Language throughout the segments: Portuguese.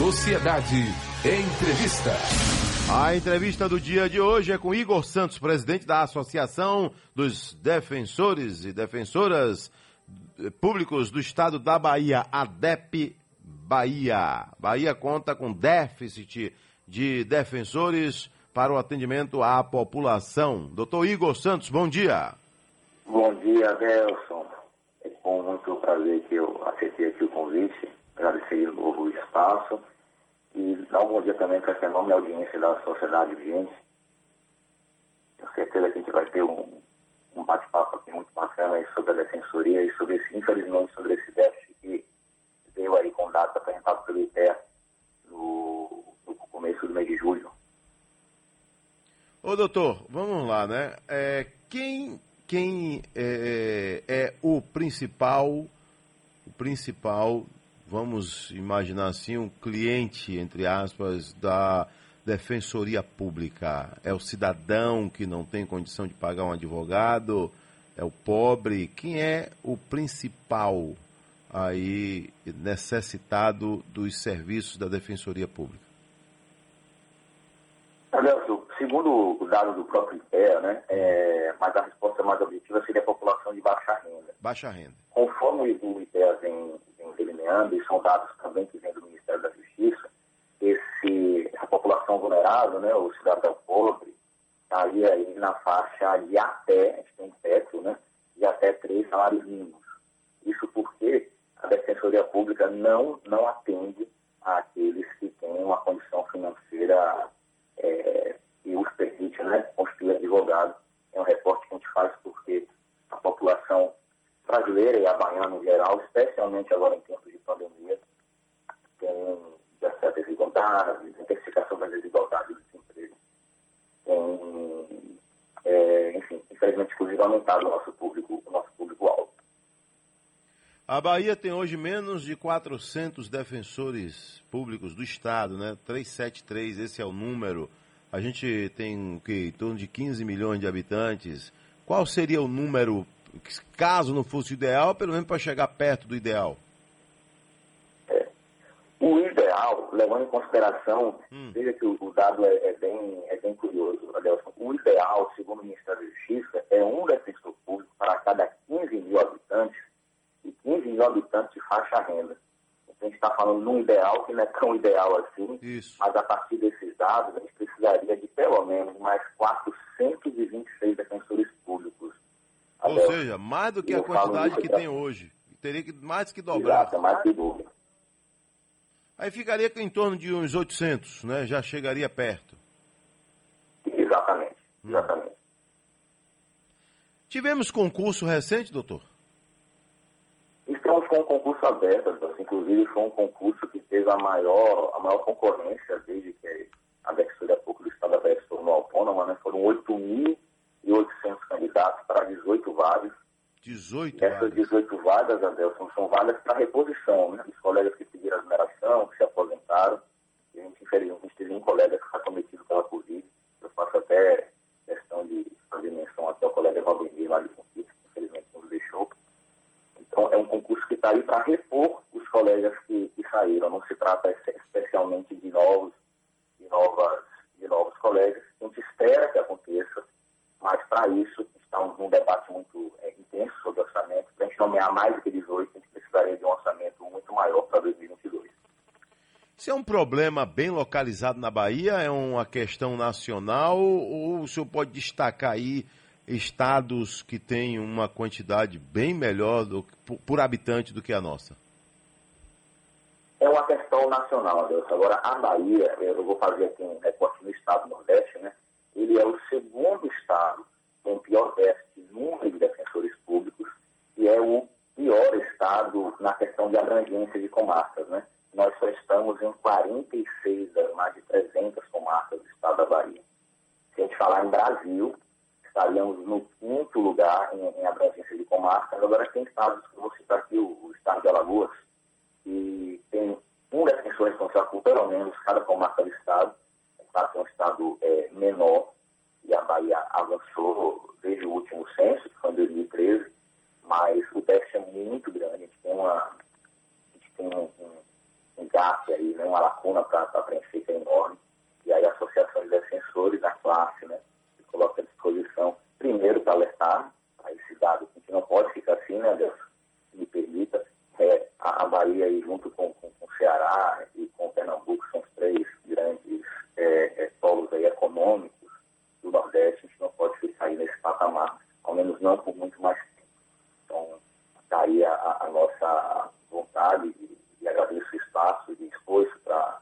Sociedade Entrevista. A entrevista do dia de hoje é com Igor Santos, presidente da Associação dos Defensores e Defensoras Públicos do Estado da Bahia, ADEP Bahia. Bahia conta com déficit de defensores para o atendimento à população. Doutor Igor Santos, bom dia. Bom dia, Nelson. É com muito prazer que eu aceitei aqui o convite, agradecer o espaço e dar um bom dia também para essa enorme audiência da sociedade vigente. Tenho certeza que a gente vai ter um, um bate-papo aqui muito bacana sobre a defensoria e sobre esse, infelizmente, sobre esse déficit que veio aí com dados apresentados pelo IPE no, no começo do mês de julho. Ô doutor, vamos lá, né? É, quem quem é, é, é o principal, o principal vamos imaginar assim, um cliente, entre aspas, da defensoria pública? É o cidadão que não tem condição de pagar um advogado? É o pobre? Quem é o principal aí necessitado dos serviços da defensoria pública? Adelso, segundo o dado do próprio IPEA, né, é, mas a resposta mais objetiva seria a população de baixa renda. Baixa renda. Conforme o IPEA vem delineando, e são dados também que vêm do Ministério da Justiça, esse, a população vulnerável, né, o cidadão pobre, estaria aí na faixa de até, a gente tem teto, né, de até três salários mínimos. Isso porque a Defensoria Pública não, não atende àqueles que têm uma condição financeira é, que os permite né, constituir advogado. É um reporte que a gente faz porque a população brasileira e a baiana em geral, especialmente agora em tempos de pandemia, tem certa desigualdade, intensificação das desigualdades do desemprego. Tem, é, enfim, infelizmente, inclusive, aumentado o nosso público, o nosso público-alvo. A Bahia tem hoje menos de 400 defensores públicos do Estado, né? 373, esse é o número. A gente tem o que? Em torno de 15 milhões de habitantes. Qual seria o número caso não fosse ideal, pelo menos para chegar perto do ideal? É. O ideal, levando em consideração, hum. veja que o, o dado é, é, bem, é bem curioso, Adelson. O ideal, segundo o Ministério da Justiça, é um defensor público para cada 15 mil habitantes e 15 mil habitantes de faixa renda. Então, a gente está falando num ideal que não é tão ideal assim, Isso. mas a partir desses dados, a gente precisaria de pelo menos mais 426 defensores públicos ou Até seja, mais do que a quantidade que tem hoje. Teria que mais que dobrar. Exato, mais que dobra. Aí ficaria em torno de uns 800, né? Já chegaria perto. Exatamente, hum. exatamente. Tivemos concurso recente, doutor? Estamos com um concurso aberto, inclusive foi um concurso que teve a maior, a maior concorrência desde que a Defensoria Pública do Estado da se tornou autônoma, né? Foram 8 mil 1.800 candidatos para 18 vagas. 18 Essas vagas. 18 vagas, Adelson, são vagas para reposição, né? Os colegas que pediram a numeração, que se aposentaram. E a gente, infelizmente, teve um colega que foi cometido pela Covid. Eu faço até questão de fazer menção até o colega Valdemir lá de Conquista, que infelizmente nos deixou. Então, é um concurso que está aí para repor os colegas que, que saíram. Não se trata especialmente de novos, de novas, de novos colegas. A gente espera que aconteça mas para isso está um, um, debate muito é, intenso sobre orçamento. Para a gente nomear mais do que 18, a gente precisaria de um orçamento muito maior para 2022. Isso é um problema bem localizado na Bahia? É uma questão nacional? Ou o senhor pode destacar aí estados que têm uma quantidade bem melhor do, por, por habitante do que a nossa? É uma questão nacional, Deus. Agora, a Bahia, eu vou fazer aqui um recorte no estado do Nordeste, né? ele é o segundo estado com pior déficit número de defensores públicos e é o pior estado na questão de abrangência de comarcas. Né? Nós só estamos em 46 das mais de 300 comarcas do estado da Bahia. Se a gente falar em Brasil, estaríamos no quinto lugar em, em abrangência de comarcas. Agora, tem estados, que eu vou citar aqui o, o estado de Alagoas, que tem um defensor responsável pelo menos cada comarca do estado, está um estado é, menor, e a Bahia avançou desde o último censo, que foi em 2013, mas o déficit é muito grande. A gente tem, uma, a gente tem um, um, gap aí, né, uma lacuna para preencher que é enorme. E aí a Associação de Defensores da classe, né, se coloca à disposição, primeiro para alertar a esse dado, que não pode ficar assim, né, Deus, me permita, é, a, Bahia aí junto com, com, com o Ceará e com o Pernambuco são os três grandes é, é, polos aí econômicos do Nordeste, a gente não pode ficar aí nesse patamar, ao menos não por muito mais tempo. Então, está aí a, a nossa vontade e, e agradeço o espaço e esforço para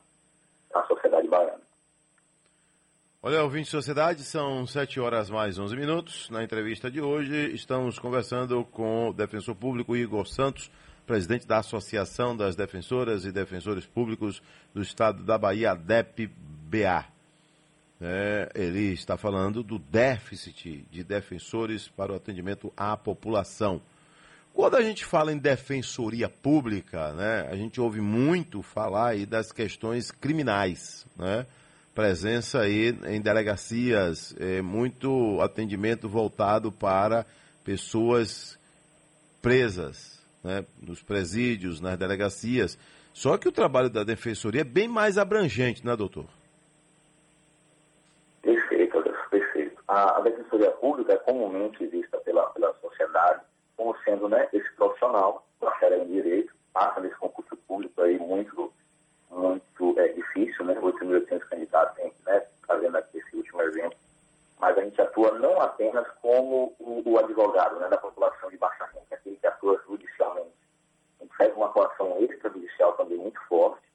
a sociedade baiana. Olha, ouvinte de sociedade, são 7 horas mais 11 minutos. Na entrevista de hoje, estamos conversando com o defensor público Igor Santos, presidente da Associação das Defensoras e Defensores Públicos do Estado da Bahia, ADEP-BA. É, ele está falando do déficit de defensores para o atendimento à população. Quando a gente fala em defensoria pública, né, a gente ouve muito falar aí das questões criminais, né? Presença aí em delegacias, é, muito atendimento voltado para pessoas presas, né, nos presídios, nas delegacias. Só que o trabalho da defensoria é bem mais abrangente, né, doutor? Perfeito, perfeito. A, a defensoria pública é comumente vista pela, pela sociedade como sendo né, esse profissional da área de direito, passa nesse concurso público aí muito, muito é, difícil, né? 8.800 candidatos, né, fazendo aqui esse último exemplo. Mas a gente atua não apenas como o, o advogado né, da população de baixa renda, aquele que atua judicialmente. A gente faz uma atuação extrajudicial também muito forte.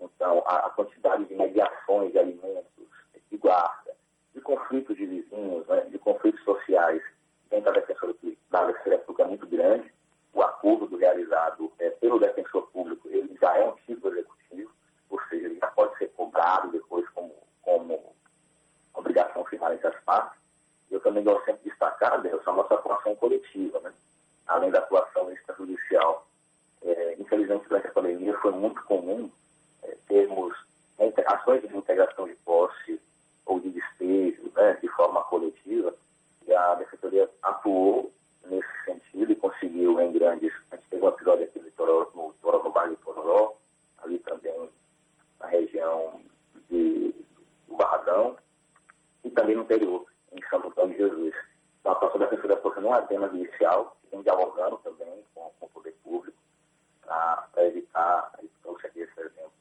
Então, a, a quantidade de mediações de alimentos, de guarda, de conflitos de vizinhos, né, de conflitos sociais dentro da defensora da defensoria pública é muito grande. O acordo do realizado é, pelo defensor público, ele já é um título executivo, ou seja, ele já pode ser cobrado depois como, como obrigação final entre as partes. Eu também gosto sempre de destacar, Deus, a nossa atuação coletiva, né? além da atuação extrajudicial. É, infelizmente, durante a pandemia, foi muito comum é, termos ações de integração de posse ou de despejo né, de forma coletiva, e a Defensoria atuou nesse sentido e conseguiu em grandes. A gente teve um episódio aqui no, Toró, no, no bairro de Tororó, ali também na região de, do Barradão, e também no interior, em Santo Antônio de Jesus. Então, a atuação da Defensoria Pública não é apenas inicial, vem dialogando também com, com o poder público para evitar, aí trouxe aqui esse exemplo,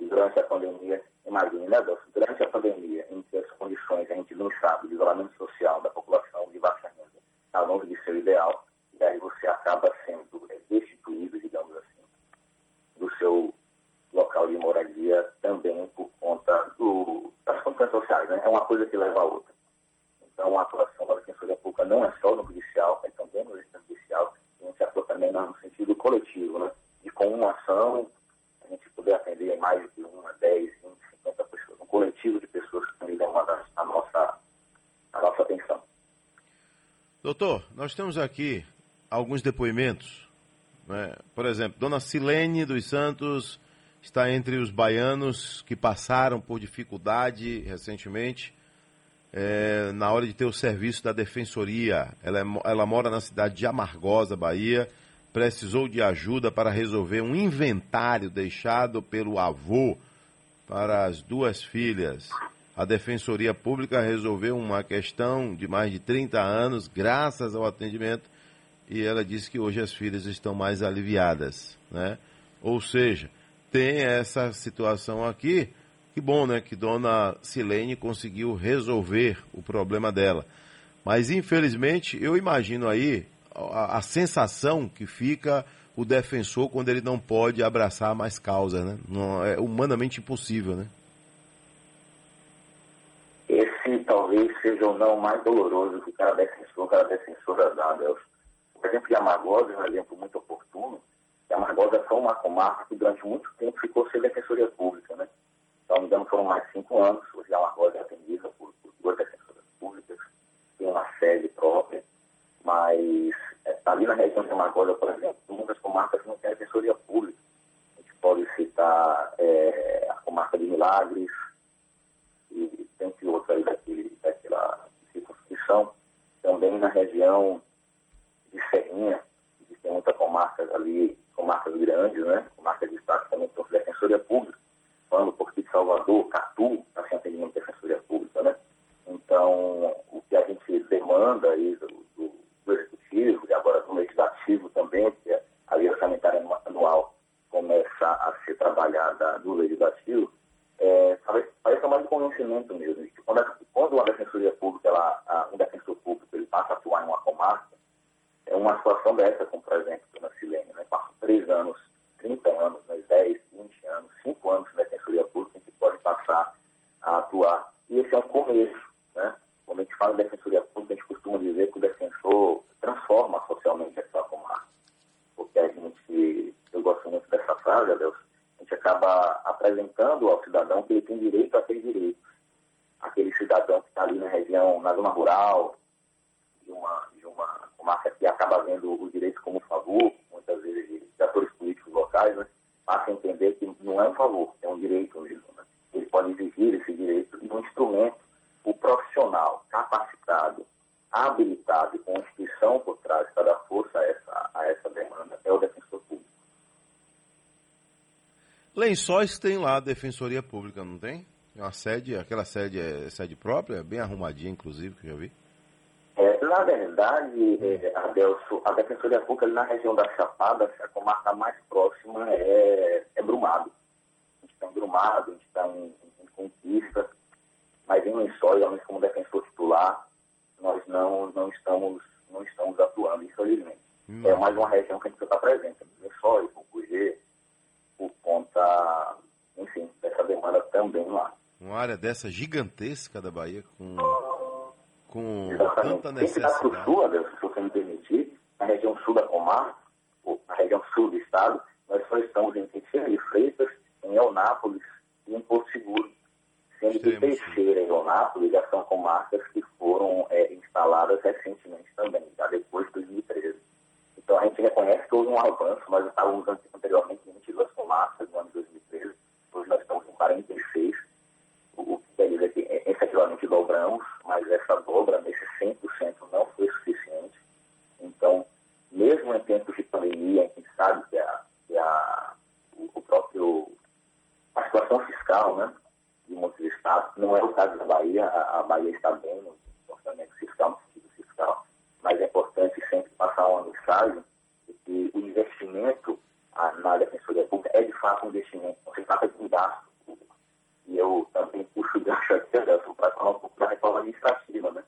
e durante a pandemia, imagine, né, durante a pandemia, em que as condições a gente não sabe de isolamento social da população de baixa renda está longe de ser ideal, e aí você acaba sendo é, destituído, digamos assim, do seu local de moradia também por conta do, das condições sociais. Né? É uma coisa que leva a outra. Então, a atuação da Defensoria Pública não é só no judicial, é também no judicial, a gente atua também no sentido coletivo, né? E com uma ação, a gente poder atender mais de uma, 10, 20, 50 pessoas, um coletivo de pessoas que também demandam a nossa, a nossa atenção. Doutor, nós temos aqui alguns depoimentos. Né? Por exemplo, Dona Silene dos Santos está entre os baianos que passaram por dificuldade recentemente é, na hora de ter o serviço da defensoria. Ela, é, ela mora na cidade de Amargosa, Bahia. Precisou de ajuda para resolver um inventário deixado pelo avô para as duas filhas a Defensoria Pública resolveu uma questão de mais de 30 anos, graças ao atendimento, e ela disse que hoje as filhas estão mais aliviadas, né? Ou seja, tem essa situação aqui, que bom, né, que Dona Silene conseguiu resolver o problema dela. Mas, infelizmente, eu imagino aí a, a sensação que fica o defensor quando ele não pode abraçar mais causas, né? Não, é humanamente impossível, né? talvez seja ou não mais doloroso que cada defensor, cada defensora dá, Deus. Por exemplo, de Amargosa é um exemplo muito oportuno. A Amargosa foi uma comarca que durante muito tempo ficou sem defensoria pública, né? Então, me engano, foram mais cinco anos. Hoje a Amargosa é atendida por, por duas defensoras públicas, tem uma sede própria, mas é, ali na região de Amargosa, por exemplo, muitas comarcas não têm defensoria pública. A gente pode citar é, a comarca de Milagres, e tem outros aí daquele, daquela circunscrição, também na região de Serrinha, existem muitas comarcas ali, comarcas grandes, né? Comarcas de estado também defensores Defensoria Pública, Salvador, Catu, está sem atendimento de Defensoria Pública, né? Então, o que a gente demanda aí do, do, do Executivo e agora do Legislativo também, que é a lei orçamentária anual começa a ser trabalhada no Legislativo, é, parece mais de conhecimento mesmo. Quando, quando uma Defensoria Pública, ela, um defensor público, ele passa a atuar em uma comarca, é uma situação dessa, como por exemplo, na Silene, né? Passa três anos, 30 anos, né? 10, 20 anos, 5 anos na Defensoria Pública, a gente pode passar a atuar. E esse é um começo, né? Quando a gente fala Defensoria Pública, a gente costuma dizer que o defensor transforma socialmente essa comarca. Porque a gente, eu gosto muito dessa frase, Deus, a gente acaba apresentando ao cidadão que ele tem direito a ter direitos. Aquele cidadão que está ali na região, na zona rural, de uma, de uma comarca que acaba vendo os direitos como favor, muitas vezes de atores políticos locais, né, passa a entender que não é um favor, é um direito mesmo. Pode exigir esse direito e um instrumento, o profissional capacitado, habilitado e com instituição por trás para dar força a essa, a essa demanda é o defensor público. Lençóis tem lá a Defensoria Pública, não tem? Uma sede, aquela sede é sede própria, bem arrumadinha, inclusive, que eu já vi. É, na verdade, é, Adelso, a Defensoria Pública ali na região da Chapada, a comarca mais próxima é, é Brumado. A gente está em Brumado, a gente está em, Conquista, mas em Lençóis, como defensor titular, nós não, não, estamos, não estamos atuando, infelizmente. Hum. É mais uma região que a gente está presente, Lençóis, Pucugê, por conta, enfim, dessa demanda também lá. Uma área dessa gigantesca da Bahia, com, com Exatamente. tanta necessidade. Tem que sul, Adelson, se você me permitir, na região sul da Comar, na região sul do estado, nós só estamos em Teixeira de Freitas, em Eunápolis e em Porto Seguro. Sendo que Teixeira e Eunápolis já são comarcas que foram é, instaladas recentemente também, já depois de 2013. Então a gente reconhece que houve um avanço, nós estávamos anteriormente em 22 comarcas no ano de 2013, hoje nós estamos em 46, o que quer dizer que é, efetivamente dobramos, mas essa dobra nesse 100% não foi suficiente. Então, mesmo em tempos de pandemia, a gente sabe que, a, que a, o próprio, a situação fiscal né, de muitos estados, não é o caso da Bahia, está bem no orçamento fiscal, no sentido fiscal, mas é importante sempre passar uma mensagem de que o investimento na Defensoria Pública é de fato um investimento, não se trata de um gasto público. E eu também puxo o gancho aqui, para falar um pouco da reforma administrativa, né?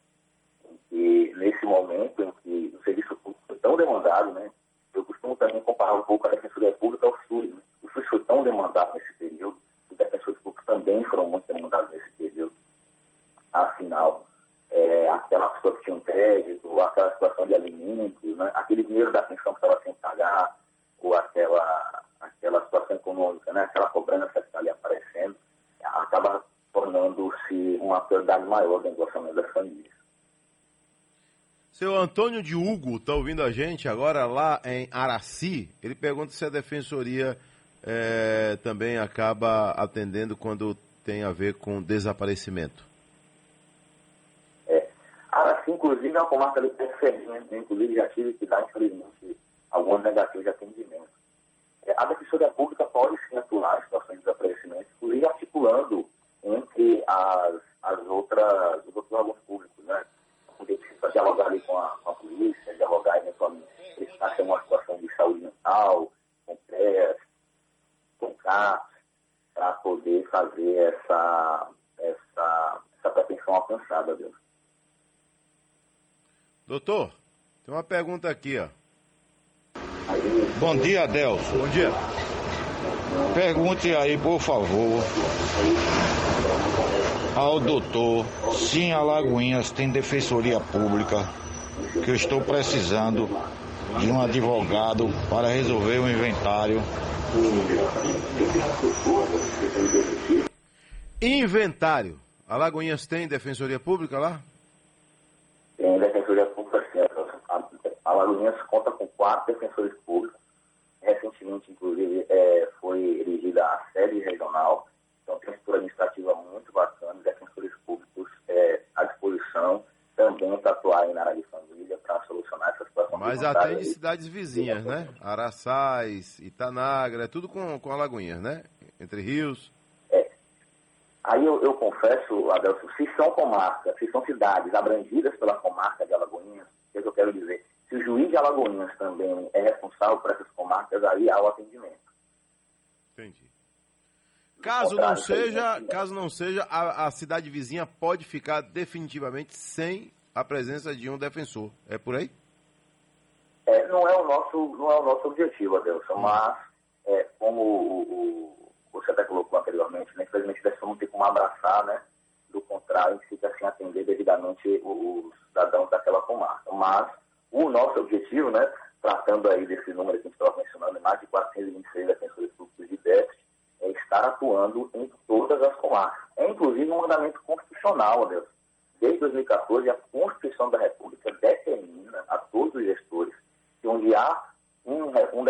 E nesse momento em que o serviço público foi tão demandado, né? Eu costumo também comparar um pouco a Defensoria Pública ao SUS. Né? O SUS foi tão demandado nesse período, os defensores públicos também foram muito demandados nesse período. Afinal, é, aquela pessoa que tinha um crédito, aquela situação de alimentos, né? aquele dinheiro da pensão que estava sem pagar, ou aquela, aquela situação econômica, né? aquela cobrança que está ali aparecendo, acaba tornando-se uma prioridade maior dentro do orçamento das famílias. Seu Antônio de Hugo está ouvindo a gente agora lá em Araci. Ele pergunta se a defensoria é, também acaba atendendo quando tem a ver com desaparecimento. É, Araci, inclusive, é uma comarca de percebimento, né? inclusive já tive que dar, infelizmente, alguns negativos de atendimento. É, a defensoria pública pode sim atuar em situações de desaparecimento, inclusive articulando entre as, as outras, os outros órgãos públicos, né? dialogar ali com a, com a polícia, dialogar eventualmente se está em uma situação de saúde mental, com CREAS, com CAPS, para poder fazer essa, essa, essa pretensão alcançada, Deus. Doutor, tem uma pergunta aqui, ó. Bom dia, Adelson. Bom dia. Pergunte aí, por favor, ao doutor se em Alagoinhas tem defensoria pública, que eu estou precisando de um advogado para resolver o inventário. Inventário. Alagoinhas tem defensoria pública lá? Tem defensoria pública, sim. A Alagoinhas conta com quatro defensores públicos. Recentemente, inclusive, é, foi erigida a sede regional. Então, tem uma estrutura administrativa muito bacana, defensores públicos é, à disposição também para atuar na área de família, para solucionar essa situação. Mas atende cidades vizinhas, né? Araçás, Itanagra, é tudo com, com Alagoinhas, né? Entre Rios? É. Aí eu, eu confesso, Adelson, se são comarcas, se são cidades abrangidas pela comarca de Alagoinhas, o que eu quero dizer? Se o juiz de Alagoinhas também é responsável por essas comarcas, aí há o atendimento. Entendi. Caso não seja, caso não seja, a, a cidade vizinha pode ficar definitivamente sem a presença de um defensor. É por aí? É, não é o nosso, não é o nosso objetivo, Adelson, mas é, como o, o, você até colocou anteriormente, né, infelizmente não tem como abraçar, né? Do contrário, a fica sem atender devidamente os cidadãos daquela comarca. Mas o nosso objetivo, né, tratando aí desse número que a gente estava mencionando, mais de 426 defensores públicos de déficit, é estar atuando em todas as comarcas. É inclusive um mandamento constitucional, Deus. Desde 2014, a Constituição da República determina a todos os gestores que onde há um, um,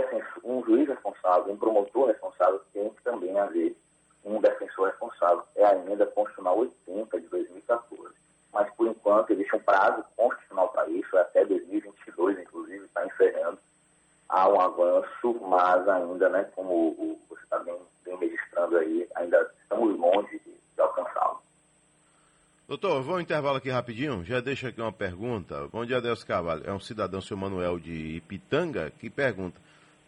um juiz responsável, um promotor responsável, tem que também haver um defensor responsável. É a emenda constitucional 80 de 2014. Mas, por enquanto, existe um prazo constitucional para isso, é até 2022, inclusive, está encerrando. Há um avanço, mas ainda, né, como você está bem, bem registrando aí, ainda estamos longe. Doutor, vou intervalo aqui rapidinho. Já deixa aqui uma pergunta. Bom dia, Deus Carvalho. É um cidadão, seu Manuel de Ipitanga, que pergunta: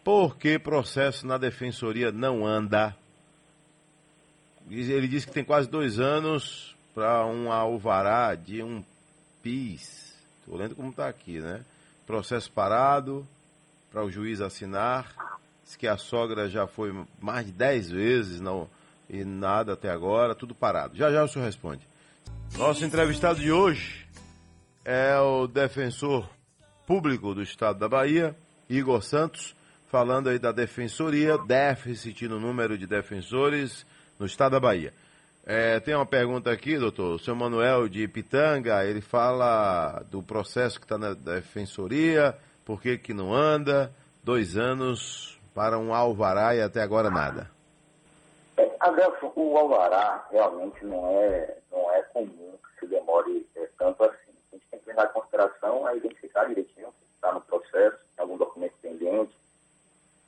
por que processo na defensoria não anda? Ele diz que tem quase dois anos para um alvará de um PIS. Estou lendo como está aqui, né? Processo parado para o juiz assinar. Diz que a sogra já foi mais de dez vezes não, e nada até agora, tudo parado. Já já o senhor responde. Nosso entrevistado de hoje é o defensor público do estado da Bahia, Igor Santos, falando aí da defensoria, déficit no número de defensores no estado da Bahia. É, tem uma pergunta aqui, doutor. O seu Manuel de Pitanga, ele fala do processo que está na defensoria, por que, que não anda, dois anos para um alvará e até agora nada. É, Adelson, o alvará realmente não é, não é comum que se demore é, tanto assim. A gente tem que levar em consideração a identificar direitinho que está no processo, algum documento pendente,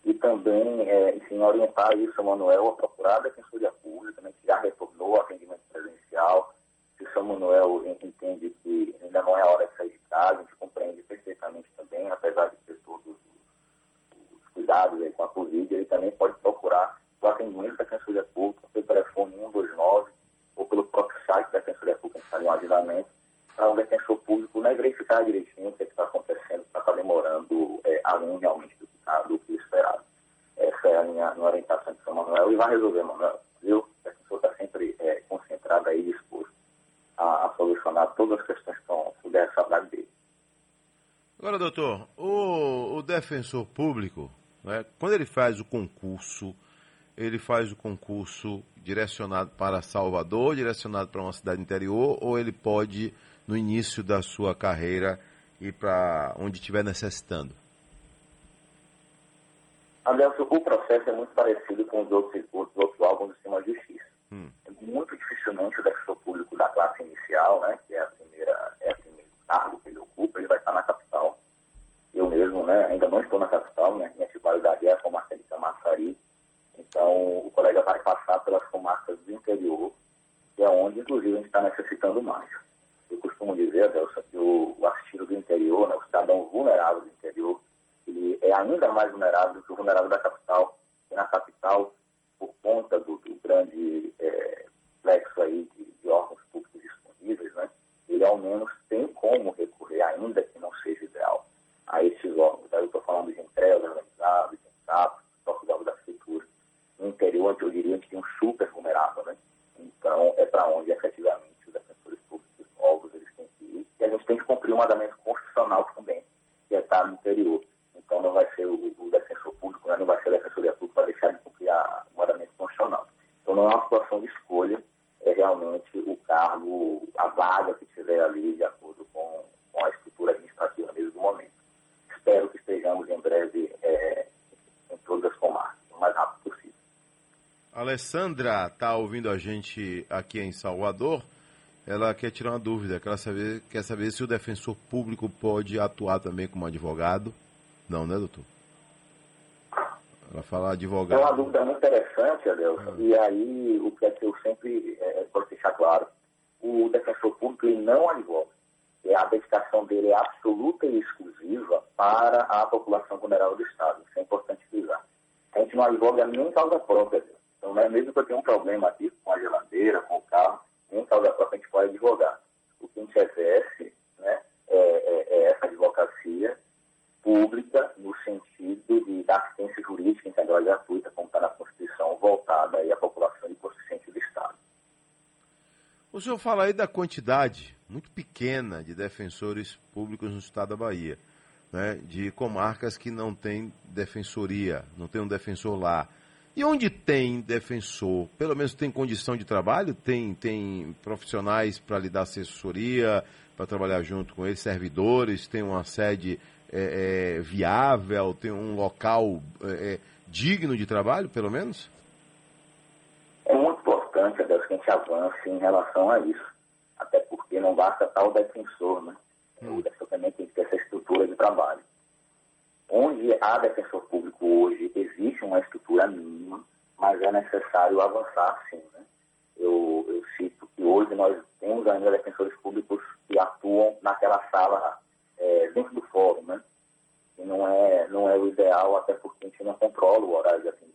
e também, é, enfim, orientar isso, Manuel, a procurar a Defensoria Pública, né, que já retornou ao atendimento presencial. Se São Manuel entende que ainda não é hora de sair de casa, a gente compreende perfeitamente também, apesar de ter todos os cuidados aí com a Covid, ele também pode procurar o atendimento da Defensoria Pública pelo telefone 129 ou pelo próprio site da Defensoria Pública, que está em um agendamento, para um defensor público né, verificar direitinho o que é está acontecendo, para estar tá demorando é, além realmente do que, tá, do que esperado. Essa é a minha, minha orientação de São Manuel e vai resolver, Manuel. Viu? A pessoa está sempre é, concentrada e disposta a, a, solucionar todas as questões que estão sobre essa saudade dele. Agora, doutor, o, o defensor público, né, quando ele faz o concurso, ele faz o concurso direcionado para Salvador, direcionado para uma cidade interior, ou ele pode, no início da sua carreira, ir para onde estiver necessitando? Adelson, o processo é muito parecido com os outros, os outros órgãos do sistema de justiça. Hum. É muito dificilmente o defensor público da classe inicial, né, que é a primeira, é o primeiro cargo que ele ocupa, ele vai estar na capital. Eu mesmo, né, ainda não estou na capital, minha, minha titularidade é a comarca de Camaçari, então, o colega vai passar pelas comarcas do interior, que é onde, inclusive, a gente está necessitando mais. Eu costumo dizer, Adelson, que o, o assistido do interior, né, o cidadão vulnerável do interior, ele é ainda mais vulnerável do que o vulnerável da capital. E na capital, por conta do, do grande é, aí de, de órgãos públicos disponíveis, né, ele ao menos tem como recorrer, ainda que não seja ideal, a esses órgãos. Aí eu estou falando de entrega organizada, de SAP, próprio órgão da prefeitura no interior, eu diria que tem um super vulnerável, né? Então, é para onde efetivamente os defensores públicos novos eles têm que ir. E a gente tem que cumprir um mandamento constitucional também, que é estar no interior. Então, não vai ser o, o? Não vai ser a defensoria pública para deixar de cumprir o mandamento constitucional. Então, não é uma situação de escolha, é realmente o cargo, a vaga que tiver ali de acordo com, com a estrutura administrativa mesmo do momento. Espero que estejamos em breve é, em todas as comarcas, o mais rápido possível. Alessandra está ouvindo a gente aqui em Salvador. Ela quer tirar uma dúvida, quer saber, quer saber se o defensor público pode atuar também como advogado. Não, né, doutor? Falar advogado. É uma dúvida muito interessante, Adelson. E aí, o que é que eu sempre é, posso deixar claro? O defensor público ele não advoga. E a dedicação dele é absoluta e exclusiva para a população vulnerável do Estado. Isso é importante frisar. A gente não advoga nem causa própria. Então, né, mesmo que eu tenha um problema aqui com a geladeira, com o carro, nem causa própria a gente pode advogar. O que a gente exerce né, é, é, é essa advocacia pública no sentido de dar assistência jurídica integral e gratuita, como está na Constituição, voltada aí à população hipossuficiente do Estado. O senhor fala aí da quantidade muito pequena de defensores públicos no estado da Bahia, né, de comarcas que não tem defensoria, não tem um defensor lá. E onde tem defensor, pelo menos tem condição de trabalho, tem, tem profissionais para lhe dar assessoria, para trabalhar junto com eles, servidores, tem uma sede é, é, viável, tem um local é, é, digno de trabalho, pelo menos? Adeus, que a gente avance em relação a isso. Até porque não basta tal defensor, né? Hum. O defensor também tem que ter essa estrutura de trabalho. Onde há defensor público hoje, existe uma estrutura mínima, mas é necessário avançar sim. Né? Eu, eu cito que hoje nós temos ainda defensores públicos que atuam naquela sala é, dentro do fórum, né? E não é, não é o ideal, até porque a gente não controla o horário de atendimento.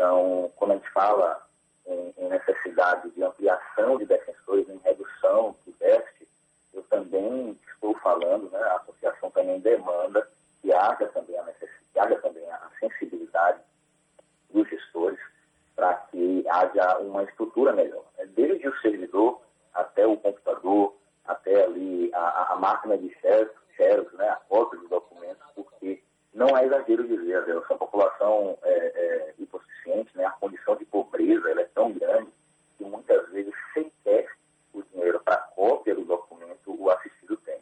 Então, quando a gente fala em, em necessidade de ampliação de defensores, em redução do déficit, eu também estou falando, né, a associação também demanda que haja também a necessidade, também a sensibilidade dos gestores para que haja uma estrutura melhor. Desde o servidor até o computador, até ali a, a máquina de xerox, né, a cópia dos documentos, porque não é exagero dizer, a população é, é, hipossuficiente, né, a condição de pobreza ela é tão grande que muitas vezes sequer o dinheiro para cópia do documento o assistido tem.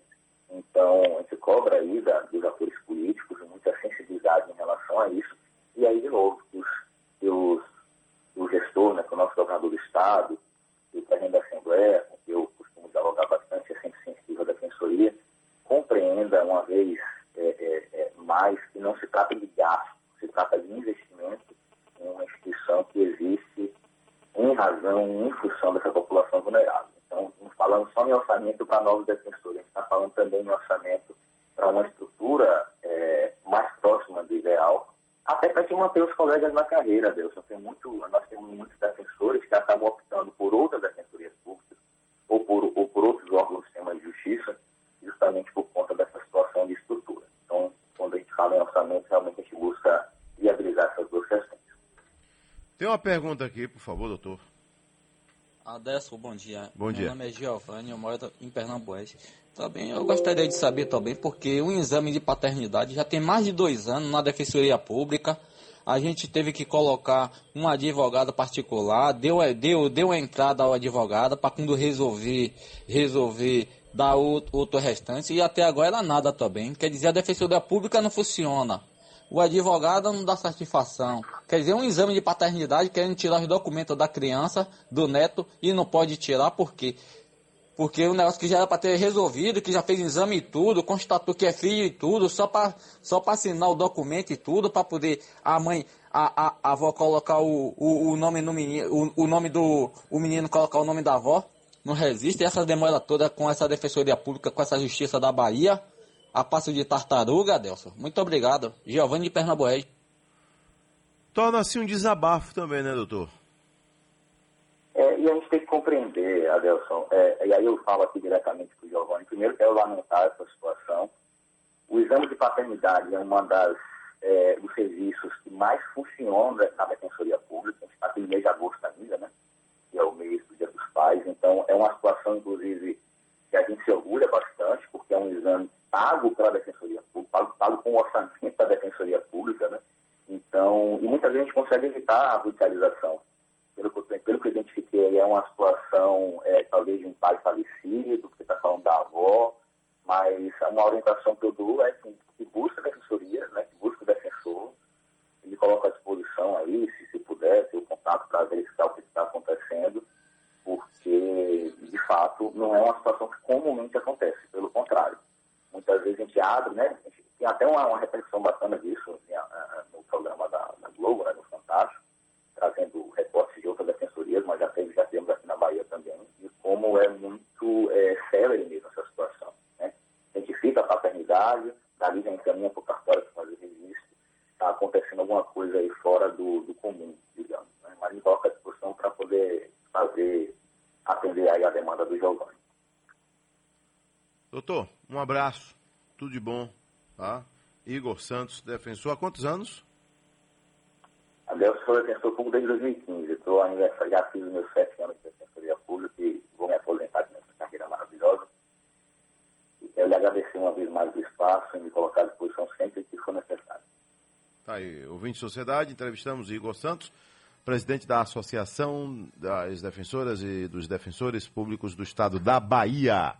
Então, a gente cobra aí da, dos atores políticos muita sensibilidade em relação a isso. E aí, de novo, os, os, o gestor, né, que é o nosso governador do Estado, o presidente da Assembleia, com que eu costumo dialogar bastante, é sempre sensível à defensoria, compreenda uma vez é, é, é, mais que não se trata de gasto, se trata de investimento em uma instituição que existe em razão, em função dessa população vulnerável. Então, não falando só em orçamento para novos defensores, a gente está falando também em orçamento para uma estrutura é, mais próxima do ideal, até para que manter os colegas na carreira, Deus. Tem muito, nós temos muitos defensores que acabam optando por outras defensorias públicas ou por, ou por outros órgãos do sistema de justiça, justamente por conta dessa situação de estrutura. Então, quando a gente fala em orçamento, realmente a gente busca viabilizar essas duas questões. Tem uma pergunta aqui, por favor, doutor. Adesso, bom dia. Bom dia. Meu nome é Giovanni, eu moro em Pernambués. Também eu gostaria de saber também, porque o exame de paternidade já tem mais de dois anos na Defensoria Pública. A gente teve que colocar um advogado particular, deu, deu, deu a entrada ao advogado para quando resolver, resolver dar outro, outro restante. E até agora ela nada também. Quer dizer, a Defensoria Pública não funciona o advogado não dá satisfação. Quer dizer, um exame de paternidade querendo tirar os documentos da criança, do neto, e não pode tirar, por quê? Porque o negócio que já era para ter resolvido, que já fez exame e tudo, constatou que é filho e tudo, só para só assinar o documento e tudo, para poder a mãe, a, a, a, avó colocar o, o, o nome no menino, o, o, nome do o menino colocar o nome da avó. Não resiste essa demora toda com essa defensoria pública, com essa justiça da Bahia a passo de tartaruga, Adelson. Muito obrigado. Giovanni de Pernambués. Torna-se um desabafo também, né, doutor? É, e a gente tem que compreender, Adelson, é, e aí eu falo aqui diretamente para o Giovanni. Primeiro, quero lamentar essa situação. O exame de paternidade é uma das é, dos serviços que mais funcionam na Defensoria Pública. A gente está aqui no mês de agosto ainda, né? Que é o mês do Dia dos Pais. Então, é uma situação, inclusive, que a gente se orgulha bastante, porque é um exame pago pela Defensoria Pública, pago, pago com o orçamento da Defensoria Pública, né? Então, e a gente evitar a judicialização. Pelo que, pelo que eu identifiquei, é uma situação, é, talvez, de um pai falecido, que você está falando da avó, mas uma orientação que eu dou é que, que busca a defensoria, né, que busca o defensor, ele coloca à disposição aí, se, se puder, ter o contato para verificar o que está acontecendo, porque, de fato, não é uma situação que comumente acontece, pelo contrário muitas vezes a gente abre, né? Tem até uma, uma como é muito é, célere mesmo essa situação. Né? Identifica a paternidade, dali já encaminha para o cartório para fazer registro, está acontecendo alguma coisa aí fora do, do comum, digamos. Né? Mas me coloca à disposição para poder fazer, atender aí a demanda do Giovanni. Doutor, um abraço, tudo de bom, tá? Igor Santos, defensor, há quantos anos? A Deus sou defensor público desde 2015. Estou aniversário, já fiz os meus sete anos de defensoria pública e vou me aposentar nessa carreira maravilhosa. E quero lhe agradecer uma vez mais o espaço e me colocar à disposição sempre que for necessário. Tá de sociedade, entrevistamos Igor Santos, presidente da Associação das Defensoras e dos Defensores Públicos do Estado da Bahia.